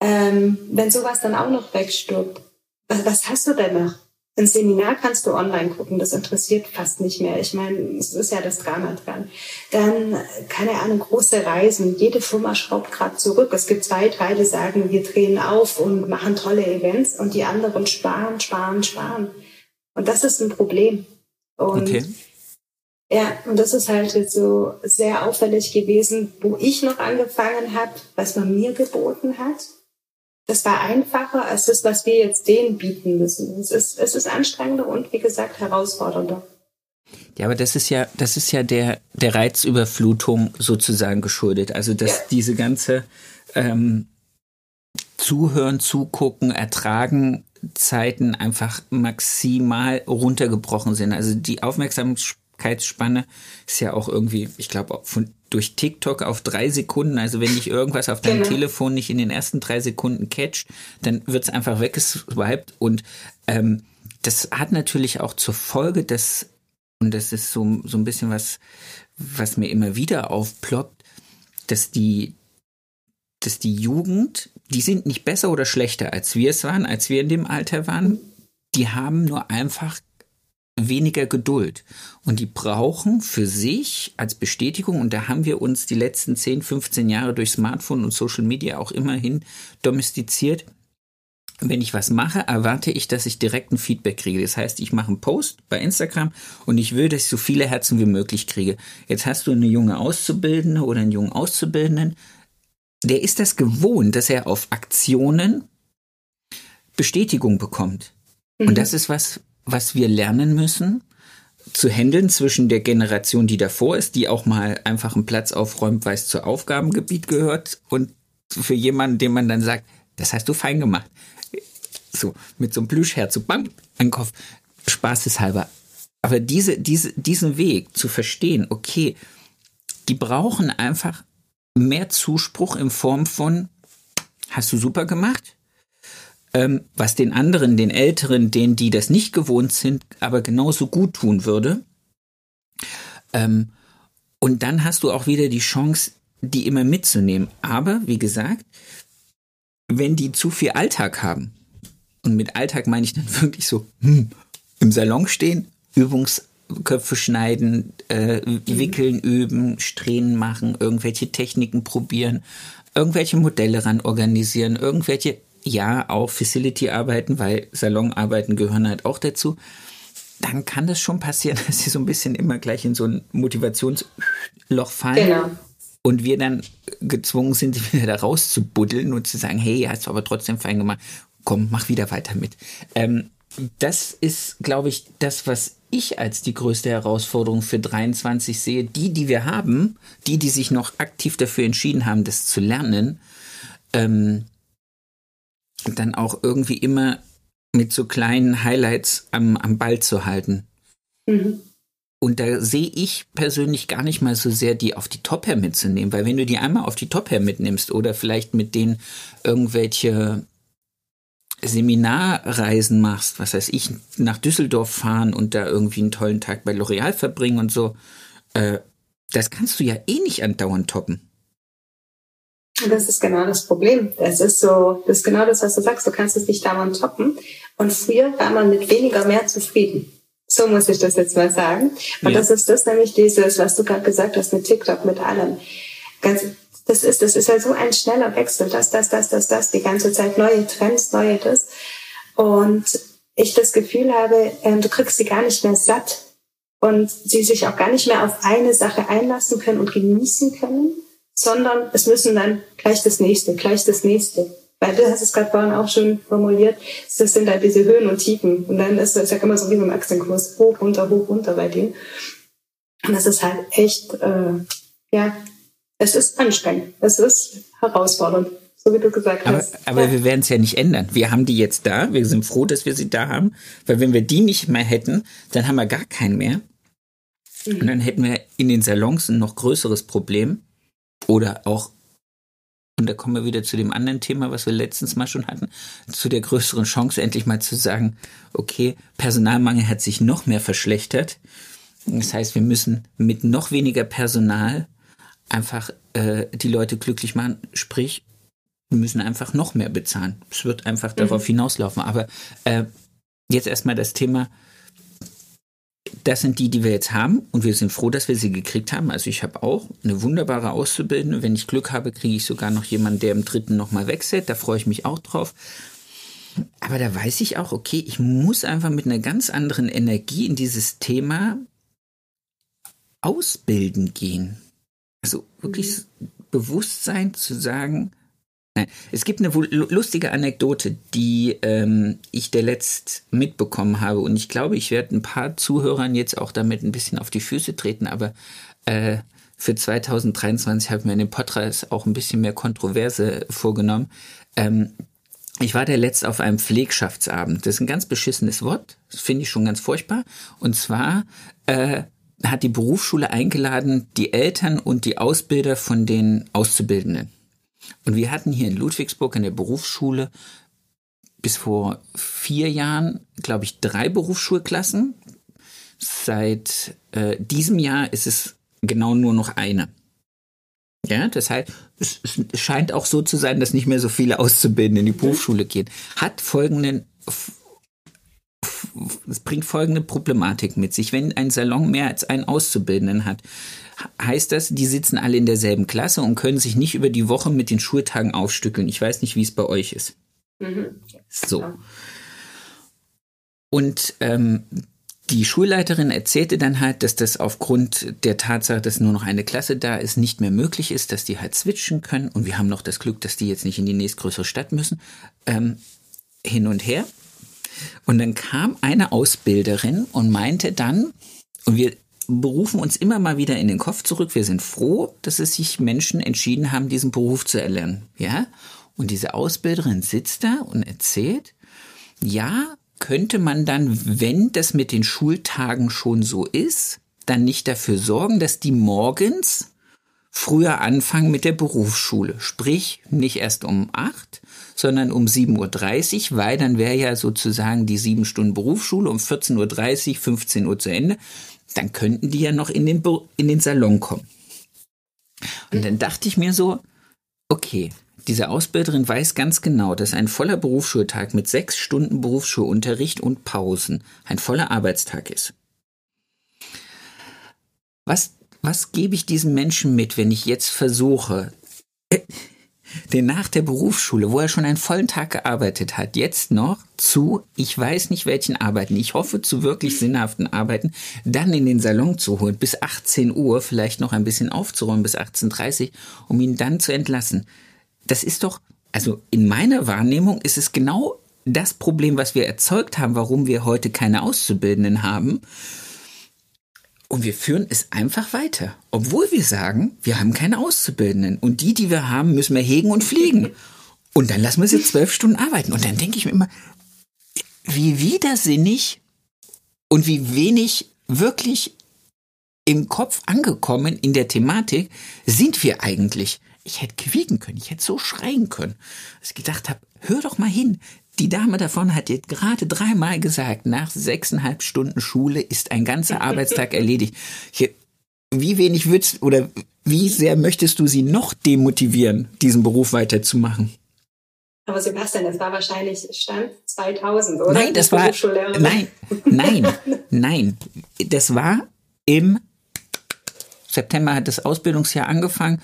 Ähm, wenn sowas dann auch noch wegstirbt, was, was hast du denn noch? Ein Seminar kannst du online gucken, das interessiert fast nicht mehr. Ich meine, es ist ja das Drama dran. Dann, keine Ahnung, große Reisen. Jede Firma schraubt gerade zurück. Es gibt zwei, drei, die sagen, wir drehen auf und machen tolle Events und die anderen sparen, sparen, sparen. Und das ist ein Problem. Und okay. Ja, und das ist halt so sehr auffällig gewesen, wo ich noch angefangen habe, was man mir geboten hat das war einfacher als das, was wir jetzt denen bieten müssen. Es ist, es ist anstrengender und wie gesagt herausfordernder. Ja, aber das ist ja, das ist ja der, der Reizüberflutung sozusagen geschuldet. Also, dass ja. diese ganze ähm, Zuhören, Zugucken, Ertragen Zeiten einfach maximal runtergebrochen sind. Also die Aufmerksamkeitsspanne ist ja auch irgendwie, ich glaube, durch TikTok auf drei Sekunden. Also wenn dich irgendwas auf deinem genau. Telefon nicht in den ersten drei Sekunden catcht, dann wird es einfach weggeswiped. Und ähm, das hat natürlich auch zur Folge, dass, und das ist so, so ein bisschen was, was mir immer wieder aufploppt, dass die, dass die Jugend, die sind nicht besser oder schlechter, als wir es waren, als wir in dem Alter waren. Die haben nur einfach weniger Geduld. Und die brauchen für sich als Bestätigung, und da haben wir uns die letzten 10, 15 Jahre durch Smartphone und Social Media auch immerhin domestiziert, wenn ich was mache, erwarte ich, dass ich direkt ein Feedback kriege. Das heißt, ich mache einen Post bei Instagram und ich will, dass ich so viele Herzen wie möglich kriege. Jetzt hast du eine junge Auszubildende oder einen jungen Auszubildenden, der ist das gewohnt, dass er auf Aktionen Bestätigung bekommt. Mhm. Und das ist was, was wir lernen müssen, zu handeln zwischen der Generation, die davor ist, die auch mal einfach einen Platz aufräumt, weil es zu Aufgabengebiet gehört, und für jemanden, dem man dann sagt, das hast du fein gemacht. So, mit so einem Plüschherz, so bam, ein Kopf. Spaßeshalber. Aber diese, diese, diesen Weg zu verstehen, okay, die brauchen einfach mehr Zuspruch in Form von, hast du super gemacht? Ähm, was den anderen, den Älteren, denen, die das nicht gewohnt sind, aber genauso gut tun würde. Ähm, und dann hast du auch wieder die Chance, die immer mitzunehmen. Aber, wie gesagt, wenn die zu viel Alltag haben, und mit Alltag meine ich dann wirklich so, hm, im Salon stehen, Übungsköpfe schneiden, äh, wickeln, üben, Strähnen machen, irgendwelche Techniken probieren, irgendwelche Modelle ran organisieren, irgendwelche, ja, auch Facility-Arbeiten, weil Salonarbeiten gehören halt auch dazu. Dann kann das schon passieren, dass sie so ein bisschen immer gleich in so ein Motivationsloch fallen. Genau und wir dann gezwungen sind, wieder da rauszubuddeln und zu sagen, hey, hast du aber trotzdem fein gemacht komm, mach wieder weiter mit. Ähm, das ist, glaube ich, das, was ich als die größte Herausforderung für 23 sehe. Die, die wir haben, die, die sich noch aktiv dafür entschieden haben, das zu lernen, ähm, dann auch irgendwie immer mit so kleinen Highlights am, am Ball zu halten. Mhm. Und da sehe ich persönlich gar nicht mal so sehr, die auf die Top her mitzunehmen, weil wenn du die einmal auf die Top her mitnimmst oder vielleicht mit denen irgendwelche Seminarreisen machst, was heißt ich, nach Düsseldorf fahren und da irgendwie einen tollen Tag bei L'Oreal verbringen und so, äh, das kannst du ja eh nicht andauernd toppen. Das ist genau das Problem. Das ist so, das ist genau das, was du sagst. Du kannst es nicht dauernd toppen. Und früher war man mit weniger mehr zufrieden. So muss ich das jetzt mal sagen. Und ja. das ist das nämlich dieses, was du gerade gesagt hast mit TikTok, mit allem. Ganz, das ist, das ist ja so ein schneller Wechsel, das, das, das, das, das, die ganze Zeit neue Trends, neue das. Und ich das Gefühl habe, ähm, du kriegst sie gar nicht mehr satt und sie sich auch gar nicht mehr auf eine Sache einlassen können und genießen können, sondern es müssen dann gleich das nächste, gleich das nächste. Weil du hast es gerade vorhin auch schon formuliert, das sind halt diese Höhen und Tiefen. Und dann ist es ja immer so wie beim Aktienkurs, hoch, runter, hoch, runter bei denen. Und das ist halt echt, äh, ja, es ist anstrengend, es ist herausfordernd, so wie du gesagt aber, hast. Aber ja. wir werden es ja nicht ändern. Wir haben die jetzt da, wir sind froh, dass wir sie da haben, weil wenn wir die nicht mehr hätten, dann haben wir gar keinen mehr. Mhm. Und dann hätten wir in den Salons ein noch größeres Problem oder auch und da kommen wir wieder zu dem anderen Thema, was wir letztens mal schon hatten, zu der größeren Chance, endlich mal zu sagen, okay, Personalmangel hat sich noch mehr verschlechtert. Das heißt, wir müssen mit noch weniger Personal einfach äh, die Leute glücklich machen. Sprich, müssen einfach noch mehr bezahlen. Es wird einfach mhm. darauf hinauslaufen. Aber äh, jetzt erstmal das Thema, das sind die, die wir jetzt haben und wir sind froh, dass wir sie gekriegt haben. Also ich habe auch eine wunderbare Auszubildende. Wenn ich Glück habe, kriege ich sogar noch jemanden, der im dritten nochmal wechselt. Da freue ich mich auch drauf. Aber da weiß ich auch, okay, ich muss einfach mit einer ganz anderen Energie in dieses Thema ausbilden gehen. Wirklich mhm. Bewusstsein zu sagen, nein. Es gibt eine lustige Anekdote, die ähm, ich der letzt mitbekommen habe und ich glaube, ich werde ein paar Zuhörern jetzt auch damit ein bisschen auf die Füße treten, aber äh, für 2023 habe ich mir in dem Podcast auch ein bisschen mehr Kontroverse vorgenommen. Ähm, ich war der letzte auf einem Pflegschaftsabend. Das ist ein ganz beschissenes Wort. Das finde ich schon ganz furchtbar. Und zwar äh, hat die Berufsschule eingeladen, die Eltern und die Ausbilder von den Auszubildenden. Und wir hatten hier in Ludwigsburg in der Berufsschule bis vor vier Jahren, glaube ich, drei Berufsschulklassen. Seit äh, diesem Jahr ist es genau nur noch eine. Ja, das heißt, es, es scheint auch so zu sein, dass nicht mehr so viele Auszubildende in die Berufsschule gehen. Hat folgenden es bringt folgende Problematik mit sich. Wenn ein Salon mehr als einen Auszubildenden hat, heißt das, die sitzen alle in derselben Klasse und können sich nicht über die Woche mit den Schultagen aufstückeln. Ich weiß nicht, wie es bei euch ist. Mhm. So. Und ähm, die Schulleiterin erzählte dann halt, dass das aufgrund der Tatsache, dass nur noch eine Klasse da ist, nicht mehr möglich ist, dass die halt switchen können. Und wir haben noch das Glück, dass die jetzt nicht in die nächstgrößere Stadt müssen. Ähm, hin und her. Und dann kam eine Ausbilderin und meinte dann, und wir berufen uns immer mal wieder in den Kopf zurück, wir sind froh, dass es sich Menschen entschieden haben, diesen Beruf zu erlernen. Ja? Und diese Ausbilderin sitzt da und erzählt, ja, könnte man dann, wenn das mit den Schultagen schon so ist, dann nicht dafür sorgen, dass die morgens früher anfangen mit der Berufsschule. Sprich, nicht erst um acht, sondern um 7.30 Uhr, weil dann wäre ja sozusagen die sieben Stunden Berufsschule um 14.30 Uhr, 15 Uhr zu Ende. Dann könnten die ja noch in den, in den Salon kommen. Und dann dachte ich mir so, okay, diese Ausbilderin weiß ganz genau, dass ein voller Berufsschultag mit sechs Stunden Berufsschulunterricht und Pausen ein voller Arbeitstag ist. Was, was gebe ich diesen Menschen mit, wenn ich jetzt versuche, den nach der Berufsschule, wo er schon einen vollen Tag gearbeitet hat, jetzt noch zu, ich weiß nicht welchen Arbeiten, ich hoffe zu wirklich sinnhaften Arbeiten, dann in den Salon zu holen, bis 18 Uhr, vielleicht noch ein bisschen aufzuräumen, bis 18.30 Uhr, um ihn dann zu entlassen das ist doch, also in meiner Wahrnehmung ist es genau das Problem, was wir erzeugt haben, warum wir heute keine Auszubildenden haben. Und wir führen es einfach weiter, obwohl wir sagen, wir haben keine Auszubildenden. Und die, die wir haben, müssen wir hegen und pflegen. Und dann lassen wir sie zwölf Stunden arbeiten. Und dann denke ich mir immer, wie widersinnig und wie wenig wirklich im Kopf angekommen in der Thematik sind wir eigentlich ich hätte quieken können, ich hätte so schreien können, dass ich gedacht habe, hör doch mal hin. Die Dame davon hat dir gerade dreimal gesagt, nach sechseinhalb Stunden Schule ist ein ganzer Arbeitstag erledigt. Wie wenig würdest oder wie sehr möchtest du sie noch demotivieren, diesen Beruf weiterzumachen? Aber Sebastian, das war wahrscheinlich Stand 2000, oder? Nein, das war, nein, nein, nein. Das war im September hat das Ausbildungsjahr angefangen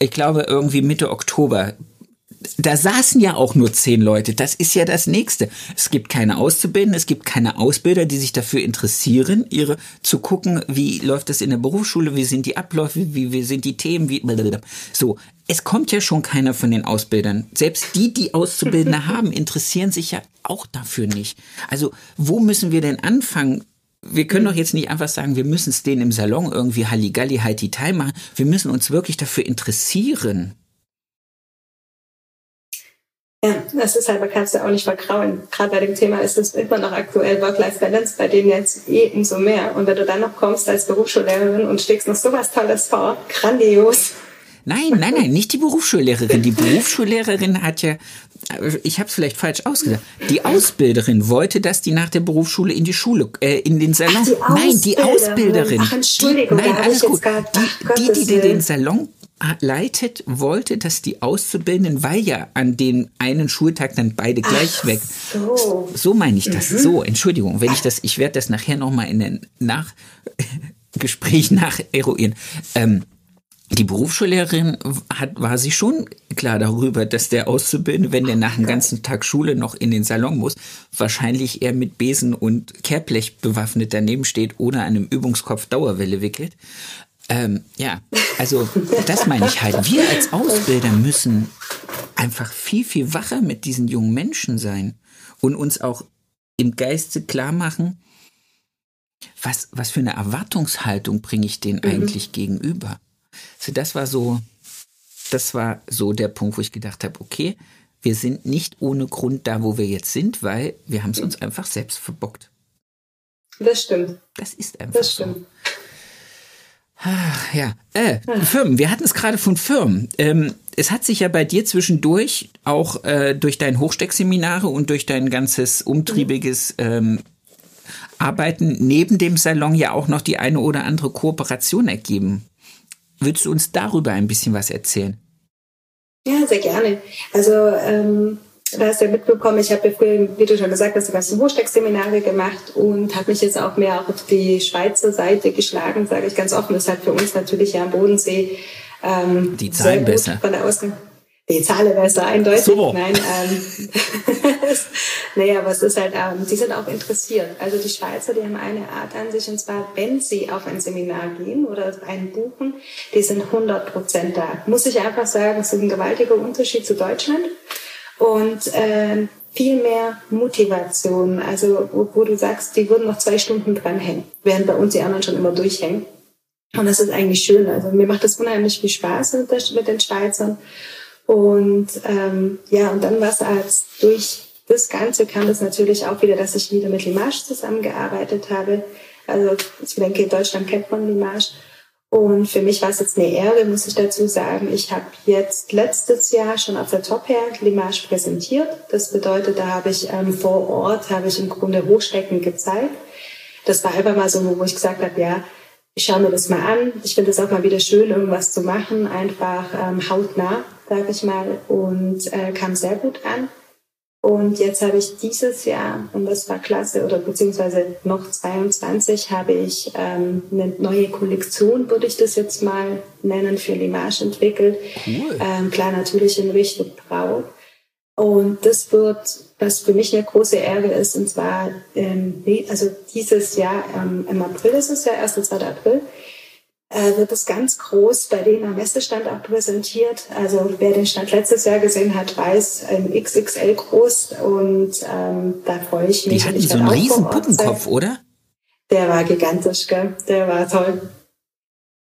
ich glaube, irgendwie Mitte Oktober. Da saßen ja auch nur zehn Leute. Das ist ja das Nächste. Es gibt keine Auszubildenden, es gibt keine Ausbilder, die sich dafür interessieren, ihre zu gucken, wie läuft das in der Berufsschule, wie sind die Abläufe, wie, wie sind die Themen, wie blablabla. so. Es kommt ja schon keiner von den Ausbildern. Selbst die, die Auszubildende haben, interessieren sich ja auch dafür nicht. Also wo müssen wir denn anfangen, wir können doch jetzt nicht einfach sagen, wir müssen es denen im Salon irgendwie Halligalli, Haiti Tai machen. Wir müssen uns wirklich dafür interessieren. Ja, das ist halt, man kann es ja auch nicht verkrauen. Gerade bei dem Thema ist es immer noch aktuell Work-Life-Balance, bei denen jetzt eh umso mehr. Und wenn du dann noch kommst als Berufsschullehrerin und schlägst noch sowas Tolles vor, grandios. Nein, nein, nein, nicht die Berufsschullehrerin. Die Berufsschullehrerin hat ja, ich habe es vielleicht falsch ausgesagt. Die Ausbilderin wollte, dass die nach der Berufsschule in die Schule, äh, in den Salon. Ach, die nein, die Ausbilderin. Ach, Entschuldigung, die, nein, alles gut. Die, die, die, die den Salon leitet, wollte, dass die Auszubildenden, weil ja an dem einen Schultag dann beide gleich Ach, weg. So. so meine ich das. Mhm. So, Entschuldigung, wenn ich das, ich werde das nachher nochmal in den Nachgespräch nacheruieren. Ähm, die Berufsschullehrerin hat, war sie schon klar darüber, dass der Auszubildende, wenn der nach einem ganzen Tag Schule noch in den Salon muss, wahrscheinlich eher mit Besen und Kehrblech bewaffnet daneben steht oder einem Übungskopf Dauerwelle wickelt. Ähm, ja, also das meine ich halt. Wir als Ausbilder müssen einfach viel, viel wacher mit diesen jungen Menschen sein und uns auch im Geiste klar machen, was, was für eine Erwartungshaltung bringe ich denen mhm. eigentlich gegenüber. So, das war so, das war so der Punkt, wo ich gedacht habe, okay, wir sind nicht ohne Grund da, wo wir jetzt sind, weil wir haben es uns einfach selbst verbockt. Das stimmt. Das ist einfach das stimmt. so. Ach, ja, äh, Firmen. Wir hatten es gerade von Firmen. Ähm, es hat sich ja bei dir zwischendurch auch äh, durch dein Hochsteckseminare und durch dein ganzes umtriebiges ähm, Arbeiten neben dem Salon ja auch noch die eine oder andere Kooperation ergeben. Würdest du uns darüber ein bisschen was erzählen? Ja, sehr gerne. Also ähm, da hast du ja mitbekommen, ich habe ja früher, wie du schon gesagt hast, die ganzen Hochsteckseminare gemacht und habe mich jetzt auch mehr auf die Schweizer Seite geschlagen, sage ich ganz offen. Das hat für uns natürlich ja am Bodensee ähm, die Zahlen besser. Von der Ausgang die Zahle wäre so eindeutig. So. Nein, ähm, naja, aber es ist halt, ähm, die sind auch interessiert. Also die Schweizer, die haben eine Art an sich, und zwar, wenn sie auf ein Seminar gehen oder einen buchen, die sind 100 Prozent da. Muss ich einfach sagen, es ist ein gewaltiger Unterschied zu Deutschland. Und äh, viel mehr Motivation, also wo, wo, du sagst, die würden noch zwei Stunden dranhängen, während bei uns die anderen schon immer durchhängen. Und das ist eigentlich schön. Also mir macht das unheimlich viel Spaß mit, der, mit den Schweizern. Und ähm, ja, und dann war es als durch das Ganze kam es natürlich auch wieder, dass ich wieder mit Limage zusammengearbeitet habe. Also ich denke, Deutschland kennt man Limage. Und für mich war es jetzt eine Ehre, muss ich dazu sagen. Ich habe jetzt letztes Jahr schon auf der Top Hair Limage präsentiert. Das bedeutet, da habe ich ähm, vor Ort, habe ich im Grunde Hochstecken gezeigt. Das war einfach mal so, wo ich gesagt habe, ja, ich schaue mir das mal an. Ich finde es auch mal wieder schön, irgendwas zu machen, einfach ähm, hautnah sage ich mal, und äh, kam sehr gut an. Und jetzt habe ich dieses Jahr, und das war klasse, oder beziehungsweise noch 22, habe ich ähm, eine neue Kollektion, würde ich das jetzt mal nennen, für Limage entwickelt. Cool. Ähm, klar, natürlich in Richtung Braut. Und das wird, was für mich eine große Ehre ist, und zwar, ähm, also dieses Jahr, ähm, im April ist es ja, 1. 2. April, wird es ganz groß bei denen am Messestand auch präsentiert. Also wer den Stand letztes Jahr gesehen hat, weiß, ähm, XXL groß und ähm, da freue ich mich. Die hatten so einen riesen Puppenkopf, oder? Der war gigantisch, gell? Der war toll.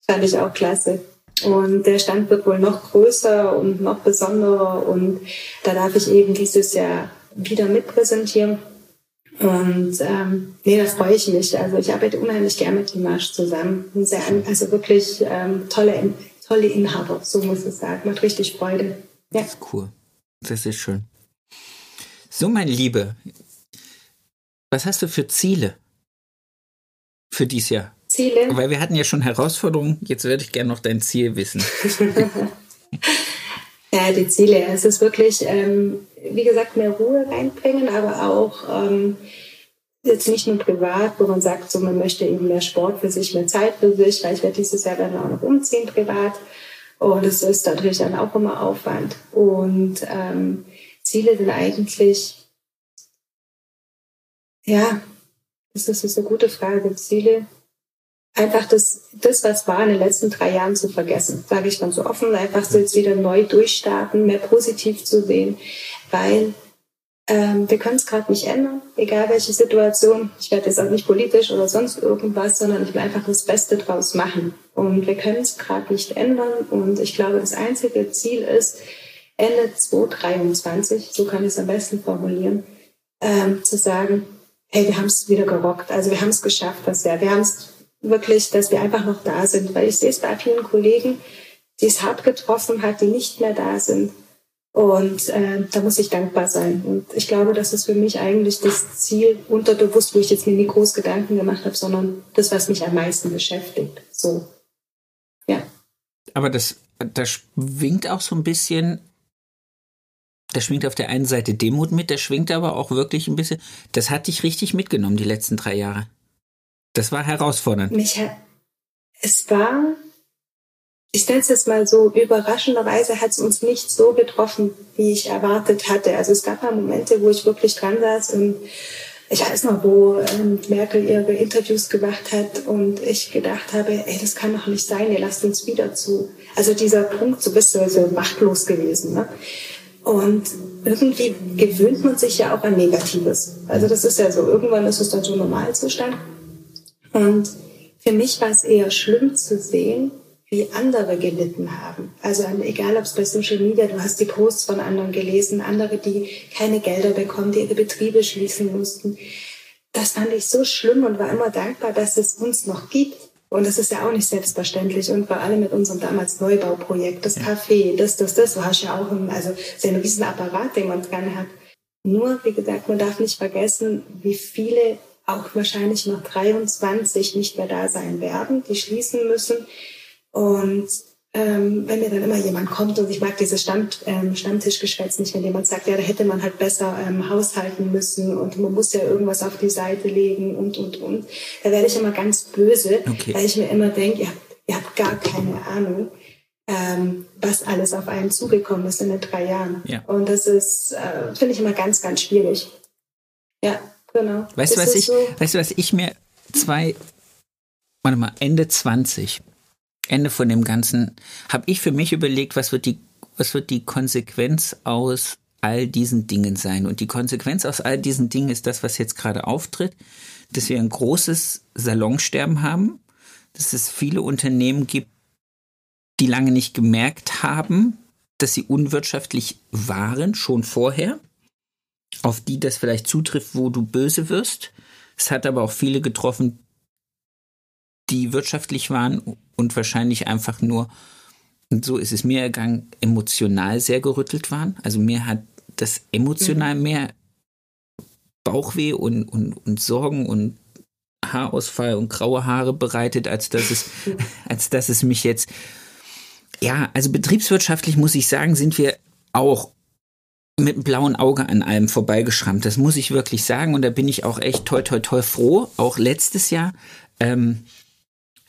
Fand ich auch klasse. Und der Stand wird wohl noch größer und noch besonderer und da darf ich eben dieses Jahr wieder mitpräsentieren. Und ähm, nee, da freue ich mich. Also ich arbeite unheimlich gerne mit Dimash zusammen. Sehr, also wirklich ähm, tolle, tolle Inhaber, so muss ich sagen. Macht richtig Freude. Ja. Das ist cool. Das ist schön. So, mein Liebe, was hast du für Ziele für dieses Jahr? Ziele? Weil wir hatten ja schon Herausforderungen. Jetzt würde ich gerne noch dein Ziel wissen. Ja, die Ziele. Es ist wirklich, ähm, wie gesagt, mehr Ruhe reinbringen, aber auch ähm, jetzt nicht nur privat, wo man sagt, so man möchte eben mehr Sport für sich, mehr Zeit für sich, weil ich werde dieses Jahr dann auch noch umziehen privat. Und es ist natürlich dann auch immer Aufwand. Und ähm, Ziele sind eigentlich, ja, das ist, das ist eine gute Frage. Ziele einfach das, das, was war in den letzten drei Jahren zu vergessen, sage ich ganz so offen, einfach so jetzt wieder neu durchstarten, mehr positiv zu sehen, weil ähm, wir können es gerade nicht ändern, egal welche Situation. Ich werde jetzt auch nicht politisch oder sonst irgendwas, sondern ich will einfach das Beste draus machen. Und wir können es gerade nicht ändern. Und ich glaube, das einzige Ziel ist, Ende 2023, so kann ich es am besten formulieren, ähm, zu sagen, hey, wir haben es wieder gerockt. Also wir haben es geschafft das Jahr. Wir haben es wirklich, dass wir einfach noch da sind. Weil ich sehe es bei vielen Kollegen, die es hart getroffen hat, die nicht mehr da sind. Und äh, da muss ich dankbar sein. Und ich glaube, das ist für mich eigentlich das Ziel unterbewusst, wo ich jetzt mir nie groß Gedanken gemacht habe, sondern das, was mich am meisten beschäftigt. So. Ja. Aber das, das schwingt auch so ein bisschen, da schwingt auf der einen Seite Demut mit, da schwingt aber auch wirklich ein bisschen, das hat dich richtig mitgenommen, die letzten drei Jahre. Das war herausfordernd. Mich es war, ich nenne es jetzt mal so, überraschenderweise hat es uns nicht so getroffen, wie ich erwartet hatte. Also es gab mal Momente, wo ich wirklich dran saß und ich weiß noch, wo ähm, Merkel ihre Interviews gemacht hat und ich gedacht habe, ey, das kann doch nicht sein, ihr lasst uns wieder zu. Also dieser Punkt, so bist du so machtlos gewesen. Ne? Und irgendwie gewöhnt man sich ja auch an Negatives. Also das ist ja so, irgendwann ist es dann so Normalzustand. Und für mich war es eher schlimm zu sehen, wie andere gelitten haben. Also egal, ob es bei Social Media, du hast die Posts von anderen gelesen, andere, die keine Gelder bekommen, die ihre Betriebe schließen mussten. Das fand ich so schlimm und war immer dankbar, dass es uns noch gibt. Und das ist ja auch nicht selbstverständlich. Und vor allem mit unserem damals Neubauprojekt, das Café, das, das, das, du hast ja auch ein, also sehr ein riesen Apparat, den man dran hat. Nur, wie gesagt, man darf nicht vergessen, wie viele auch wahrscheinlich noch 23 nicht mehr da sein werden, die schließen müssen. Und ähm, wenn mir dann immer jemand kommt und ich mag dieses Stand, ähm, Stammtischgeschwätz nicht, wenn jemand sagt, ja, da hätte man halt besser ähm, haushalten müssen und man muss ja irgendwas auf die Seite legen und, und, und, da werde ich immer ganz böse, okay. weil ich mir immer denke, ihr habt, ihr habt gar keine Ahnung, ähm, was alles auf einen zugekommen ist in den drei Jahren. Ja. Und das ist, äh, finde ich immer ganz, ganz schwierig. Ja, genau. Weißt du, was ich, so- weißt du, was ich mir zwei, warte mal, Ende 20, Ende von dem Ganzen, habe ich für mich überlegt, was wird die, was wird die Konsequenz aus all diesen Dingen sein? Und die Konsequenz aus all diesen Dingen ist das, was jetzt gerade auftritt, dass wir ein großes Salonsterben haben, dass es viele Unternehmen gibt, die lange nicht gemerkt haben, dass sie unwirtschaftlich waren, schon vorher auf die das vielleicht zutrifft, wo du böse wirst. Es hat aber auch viele getroffen, die wirtschaftlich waren und wahrscheinlich einfach nur, und so ist es mir ergangen, emotional sehr gerüttelt waren. Also mir hat das emotional mehr Bauchweh und, und, und Sorgen und Haarausfall und graue Haare bereitet, als dass es, als dass es mich jetzt, ja, also betriebswirtschaftlich muss ich sagen, sind wir auch mit einem blauen Auge an allem vorbeigeschrammt. Das muss ich wirklich sagen. Und da bin ich auch echt toi toi toi froh, auch letztes Jahr. Ähm,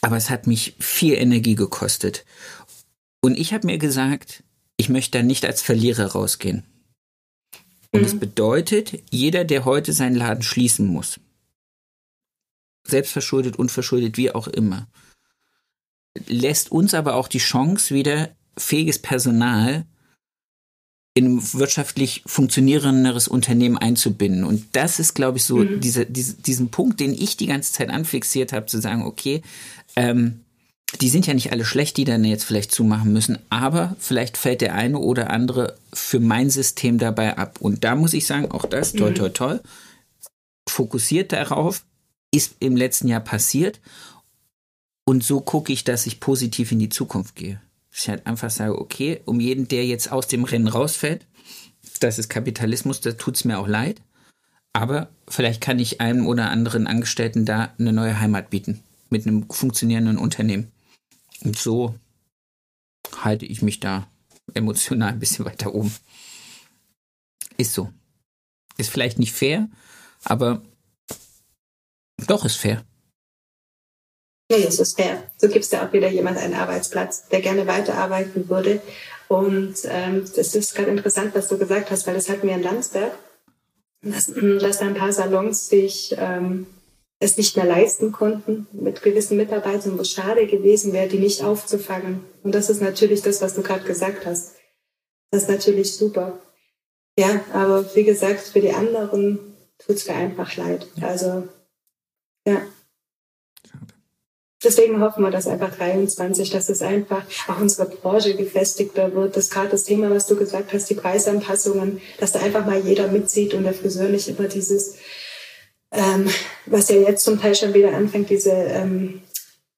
aber es hat mich viel Energie gekostet. Und ich habe mir gesagt, ich möchte da nicht als Verlierer rausgehen. Und es bedeutet, jeder, der heute seinen Laden schließen muss, selbstverschuldet, unverschuldet, wie auch immer, lässt uns aber auch die Chance, wieder fähiges Personal in ein wirtschaftlich funktionierenderes Unternehmen einzubinden. Und das ist, glaube ich, so dieser, diese, diesen Punkt, den ich die ganze Zeit anfixiert habe, zu sagen, okay, ähm, die sind ja nicht alle schlecht, die dann jetzt vielleicht zumachen müssen, aber vielleicht fällt der eine oder andere für mein System dabei ab. Und da muss ich sagen, auch das, toll, toll, toll, fokussiert darauf, ist im letzten Jahr passiert. Und so gucke ich, dass ich positiv in die Zukunft gehe. Ich halt einfach sage, okay, um jeden, der jetzt aus dem Rennen rausfällt, das ist Kapitalismus, da tut's mir auch leid. Aber vielleicht kann ich einem oder anderen Angestellten da eine neue Heimat bieten. Mit einem funktionierenden Unternehmen. Und so halte ich mich da emotional ein bisschen weiter oben. Ist so. Ist vielleicht nicht fair, aber doch ist fair. Ja, es ist fair. So gibst du auch wieder jemand einen Arbeitsplatz, der gerne weiterarbeiten würde. Und ähm, das ist gerade interessant, was du gesagt hast, weil das hatten wir in Landsberg, dass, dass da ein paar Salons sich ähm, es nicht mehr leisten konnten mit gewissen Mitarbeitern, wo es schade gewesen wäre, die nicht aufzufangen. Und das ist natürlich das, was du gerade gesagt hast. Das ist natürlich super. Ja, aber wie gesagt, für die anderen tut es mir einfach leid. Also, ja. Deswegen hoffen wir, dass einfach 23, dass es einfach auch unsere Branche gefestigter wird. Das gerade das Thema, was du gesagt hast, die Preisanpassungen, dass da einfach mal jeder mitzieht und der Friseur nicht immer dieses, ähm, was ja jetzt zum Teil schon wieder anfängt, diese ähm,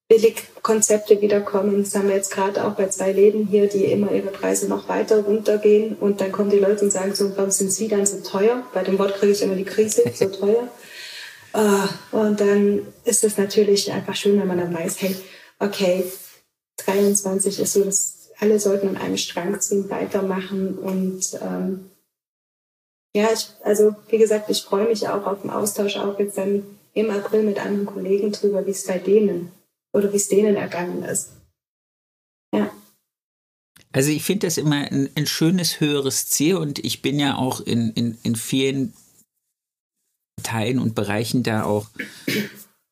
Billigkonzepte wiederkommen. Das haben wir jetzt gerade auch bei zwei Läden hier, die immer ihre Preise noch weiter runtergehen. Und dann kommen die Leute und sagen so, warum sind sie dann so teuer? Bei dem Wort kriege ich immer die Krise, so teuer. Ah, Und dann ist es natürlich einfach schön, wenn man dann weiß, hey, okay, 23 ist so, dass alle sollten an einem Strang ziehen, weitermachen und ähm, ja, ich, also wie gesagt, ich freue mich auch auf den Austausch auch jetzt dann im April mit anderen Kollegen drüber, wie es bei denen oder wie es denen ergangen ist. Ja. Also ich finde das immer ein, ein schönes höheres Ziel und ich bin ja auch in, in, in vielen Teilen und Bereichen da auch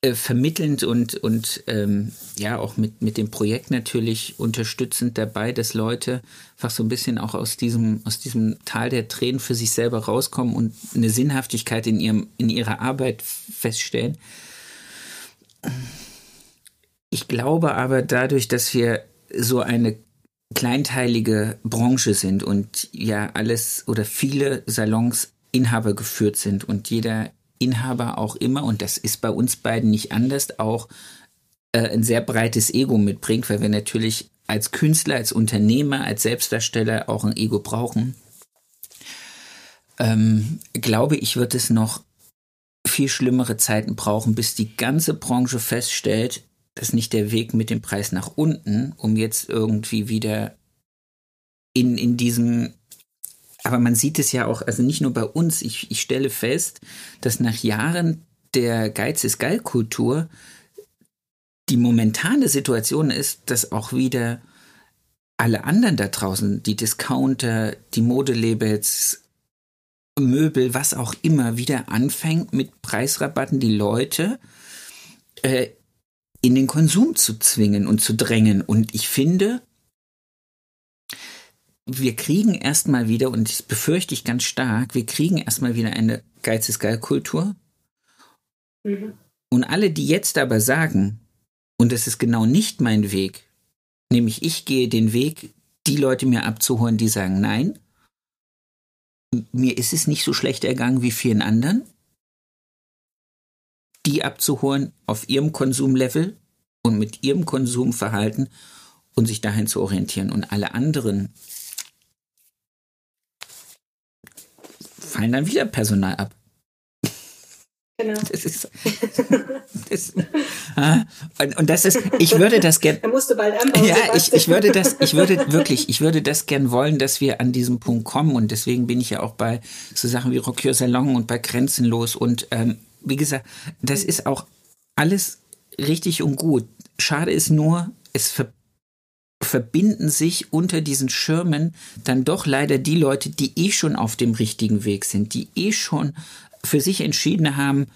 äh, vermittelnd und, und ähm, ja auch mit, mit dem Projekt natürlich unterstützend dabei, dass Leute einfach so ein bisschen auch aus diesem, aus diesem Tal der Tränen für sich selber rauskommen und eine Sinnhaftigkeit in, ihrem, in ihrer Arbeit feststellen. Ich glaube aber dadurch, dass wir so eine kleinteilige Branche sind und ja alles oder viele Salons Inhaber geführt sind und jeder Inhaber auch immer, und das ist bei uns beiden nicht anders, auch äh, ein sehr breites Ego mitbringt, weil wir natürlich als Künstler, als Unternehmer, als Selbstdarsteller auch ein Ego brauchen. Ähm, glaube ich, wird es noch viel schlimmere Zeiten brauchen, bis die ganze Branche feststellt, dass nicht der Weg mit dem Preis nach unten, um jetzt irgendwie wieder in, in diesem aber man sieht es ja auch, also nicht nur bei uns, ich, ich stelle fest, dass nach Jahren der Geiz ist geil Kultur die momentane Situation ist, dass auch wieder alle anderen da draußen, die Discounter, die Modelabels, Möbel, was auch immer, wieder anfängt mit Preisrabatten die Leute äh, in den Konsum zu zwingen und zu drängen. Und ich finde, wir kriegen erstmal wieder, und das befürchte ich ganz stark, wir kriegen erstmal wieder eine Geiz ist geil Kultur. Mhm. Und alle, die jetzt aber sagen, und das ist genau nicht mein Weg, nämlich ich gehe den Weg, die Leute mir abzuholen, die sagen, nein, mir ist es nicht so schlecht ergangen wie vielen anderen, die abzuholen auf ihrem Konsumlevel und mit ihrem Konsumverhalten und sich dahin zu orientieren. Und alle anderen fallen dann wieder Personal ab. Genau. Das ist, das, ah, und, und, das ist, ich würde das gerne. Er musste bald anbauen. Ja, ich, ich würde das, ich würde wirklich, ich würde das gern wollen, dass wir an diesem Punkt kommen. Und deswegen bin ich ja auch bei so Sachen wie Rock Your Salon und bei Grenzenlos. Und ähm, wie gesagt, das ist auch alles richtig und gut. Schade ist nur, es ver verbinden sich unter diesen Schirmen dann doch leider die Leute, die eh schon auf dem richtigen Weg sind, die eh schon für sich entschieden haben,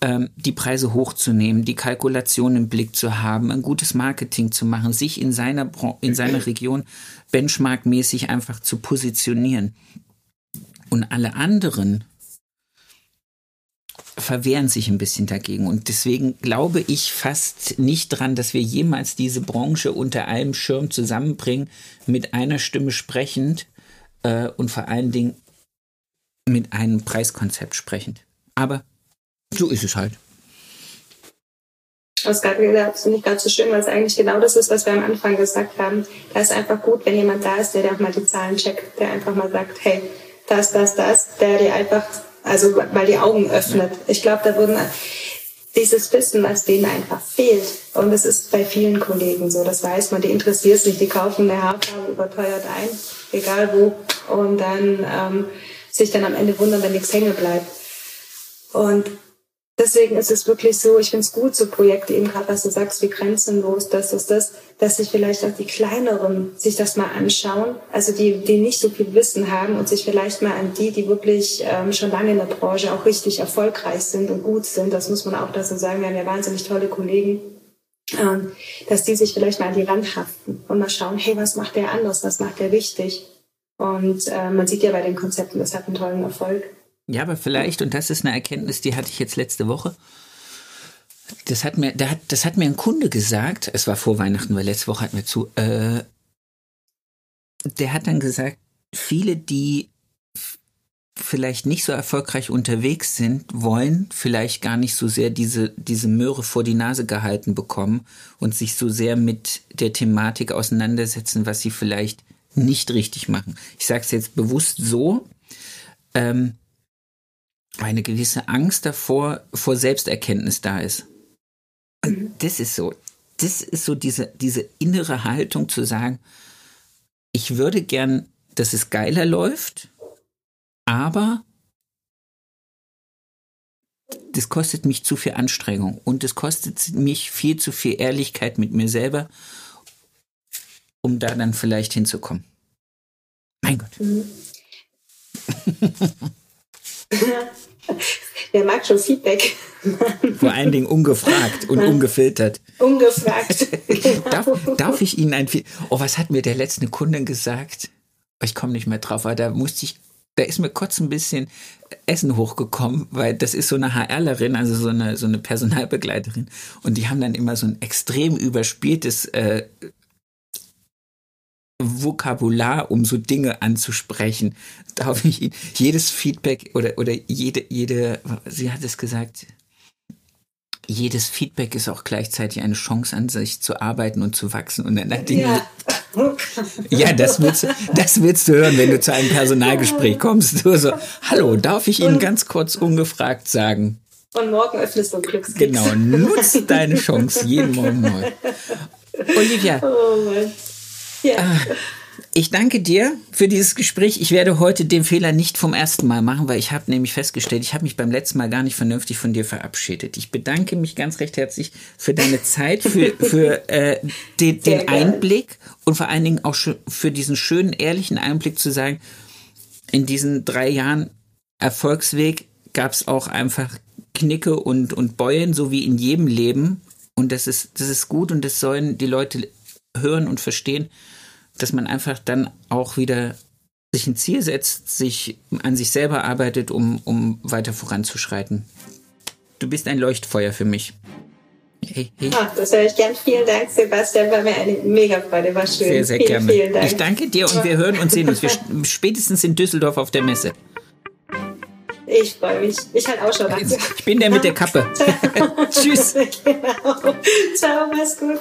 ähm, die Preise hochzunehmen, die Kalkulation im Blick zu haben, ein gutes Marketing zu machen, sich in seiner, in seiner Region benchmarkmäßig einfach zu positionieren. Und alle anderen verwehren sich ein bisschen dagegen. Und deswegen glaube ich fast nicht dran, dass wir jemals diese Branche unter einem Schirm zusammenbringen, mit einer Stimme sprechend äh, und vor allen Dingen mit einem Preiskonzept sprechend. Aber so ist es halt. Das finde ich gerade so schön, weil es eigentlich genau das ist, was wir am Anfang gesagt haben. Da ist einfach gut, wenn jemand da ist, der dir auch mal die Zahlen checkt, der einfach mal sagt, hey, das, das, das, der dir einfach, also mal die Augen öffnet. Ich glaube, da würden dieses Wissen, was denen einfach fehlt. Und es ist bei vielen Kollegen so, das weiß man, die interessiert es nicht, die kaufen eine Haarfarbe überteuert ein, egal wo. Und dann ähm, sich dann am Ende wundern, wenn nichts hängen bleibt. Und deswegen ist es wirklich so, ich finde es gut, so Projekte, eben gerade was du sagst, wie grenzenlos, das ist das, dass sich vielleicht auch die kleineren sich das mal anschauen, also die, die nicht so viel Wissen haben und sich vielleicht mal an die, die wirklich ähm, schon lange in der Branche auch richtig erfolgreich sind und gut sind, das muss man auch dazu sagen, wir haben ja wahnsinnig tolle Kollegen, ähm, dass die sich vielleicht mal an die Rand haften und mal schauen, hey, was macht der anders, was macht der wichtig? Und äh, man sieht ja bei den Konzepten, das hat einen tollen Erfolg. Ja, aber vielleicht, und das ist eine Erkenntnis, die hatte ich jetzt letzte Woche. Das hat mir, der hat, das hat mir ein Kunde gesagt, es war vor Weihnachten, weil letzte Woche hatten wir zu, äh, der hat dann gesagt, viele, die vielleicht nicht so erfolgreich unterwegs sind, wollen vielleicht gar nicht so sehr diese, diese Möhre vor die Nase gehalten bekommen und sich so sehr mit der Thematik auseinandersetzen, was sie vielleicht nicht richtig machen. Ich sage es jetzt bewusst so, ähm, eine gewisse Angst davor vor Selbsterkenntnis da ist. Und das ist so, das ist so diese, diese innere Haltung zu sagen, ich würde gern, dass es geiler läuft, aber das kostet mich zu viel Anstrengung und es kostet mich viel zu viel Ehrlichkeit mit mir selber um da dann vielleicht hinzukommen. Mein Gott. Der mag schon Feedback. Vor allen Dingen ungefragt und ungefiltert. Ungefragt. Genau. darf, darf ich Ihnen ein Feedback? Oh, was hat mir der letzte Kundin gesagt? Ich komme nicht mehr drauf, aber da musste ich, da ist mir kurz ein bisschen Essen hochgekommen, weil das ist so eine HRlerin, also so eine, so eine Personalbegleiterin. Und die haben dann immer so ein extrem überspieltes äh, Vokabular, um so Dinge anzusprechen. Darf ich Ihnen jedes Feedback oder, oder jede, jede, sie hat es gesagt, jedes Feedback ist auch gleichzeitig eine Chance an sich zu arbeiten und zu wachsen. Und dann hat ja. ja, das willst, das willst du hören, wenn du zu einem Personalgespräch kommst. Du so, hallo, darf ich Ihnen ganz kurz ungefragt sagen? Und morgen öffnest du Glückskeks. Genau, nutz deine Chance jeden Morgen neu. Olivia. Oh. Ja. Ich danke dir für dieses Gespräch. Ich werde heute den Fehler nicht vom ersten Mal machen, weil ich habe nämlich festgestellt, ich habe mich beim letzten Mal gar nicht vernünftig von dir verabschiedet. Ich bedanke mich ganz recht herzlich für deine Zeit, für, für äh, den, den Einblick und vor allen Dingen auch für diesen schönen, ehrlichen Einblick zu sagen, in diesen drei Jahren Erfolgsweg gab es auch einfach Knicke und, und Beulen, so wie in jedem Leben. Und das ist, das ist gut und das sollen die Leute hören und verstehen dass man einfach dann auch wieder sich ein Ziel setzt, sich an sich selber arbeitet, um, um weiter voranzuschreiten. Du bist ein Leuchtfeuer für mich. Hey, hey. Ach, das höre ich gern. Vielen Dank, Sebastian. War mir eine mega Freude. War schön. Sehr, sehr vielen, gerne. Vielen Dank. Ich danke dir und wir hören und sehen uns. Wir spätestens in Düsseldorf auf der Messe. Ich freue mich. Ich halt auch schon. Ich bin der mit der Kappe. Tschüss. Genau. Ciao, mach's gut.